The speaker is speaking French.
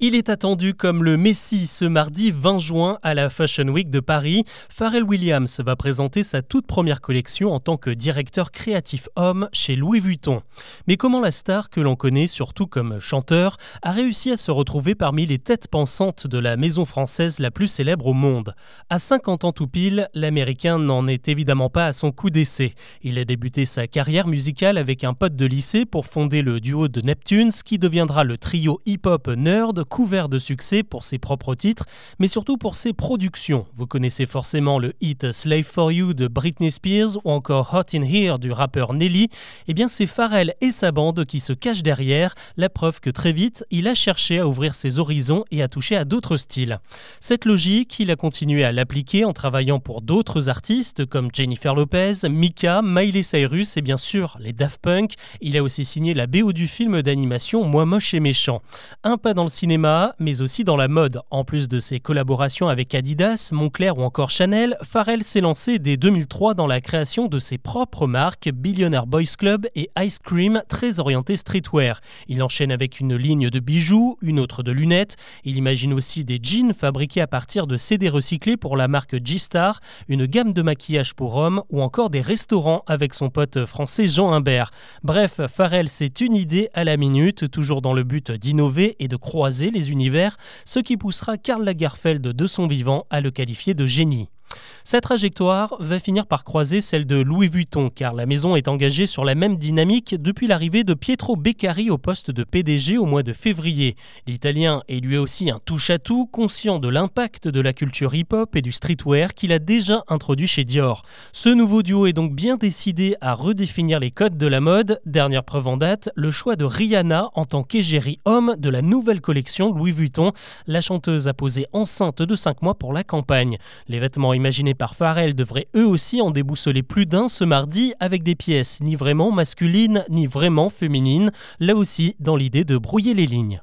Il est attendu comme le Messi ce mardi 20 juin à la Fashion Week de Paris. Pharrell Williams va présenter sa toute première collection en tant que directeur créatif homme chez Louis Vuitton. Mais comment la star que l'on connaît surtout comme chanteur a réussi à se retrouver parmi les têtes pensantes de la maison française la plus célèbre au monde? À 50 ans tout pile, l'américain n'en est évidemment pas à son coup d'essai. Il a débuté sa carrière musicale avec un pote de lycée pour fonder le duo de Neptunes qui deviendra le trio hip-hop nerd couvert de succès pour ses propres titres, mais surtout pour ses productions. Vous connaissez forcément le hit Slave for You de Britney Spears ou encore Hot in Here du rappeur Nelly. Eh bien, c'est Pharrell et sa bande qui se cachent derrière, la preuve que très vite, il a cherché à ouvrir ses horizons et à toucher à d'autres styles. Cette logique, il a continué à l'appliquer en travaillant pour d'autres artistes comme Jennifer Lopez, Mika, Miley Cyrus et bien sûr les Daft Punk. Il a aussi signé la BO du film d'animation Moi moche et méchant. Un pas dans le cinéma mais aussi dans la mode. En plus de ses collaborations avec Adidas, Moncler ou encore Chanel, Pharrell s'est lancé dès 2003 dans la création de ses propres marques Billionaire Boys Club et Ice Cream, très orienté streetwear. Il enchaîne avec une ligne de bijoux, une autre de lunettes. Il imagine aussi des jeans fabriqués à partir de CD recyclés pour la marque G-Star, une gamme de maquillage pour hommes ou encore des restaurants avec son pote français Jean Imbert. Bref, Pharrell, c'est une idée à la minute, toujours dans le but d'innover et de croiser les univers, ce qui poussera Karl Lagerfeld de son vivant à le qualifier de génie. Sa trajectoire va finir par croiser celle de Louis Vuitton, car la maison est engagée sur la même dynamique depuis l'arrivée de Pietro Beccari au poste de PDG au mois de février. L'Italien est lui aussi un touche-à-tout, conscient de l'impact de la culture hip-hop et du streetwear qu'il a déjà introduit chez Dior. Ce nouveau duo est donc bien décidé à redéfinir les codes de la mode. Dernière preuve en date, le choix de Rihanna en tant qu'égérie homme de la nouvelle collection Louis Vuitton. La chanteuse a posé enceinte de 5 mois pour la campagne. Les vêtements imaginés par Pharrell devraient eux aussi en déboussoler plus d'un ce mardi avec des pièces ni vraiment masculines ni vraiment féminines, là aussi dans l'idée de brouiller les lignes.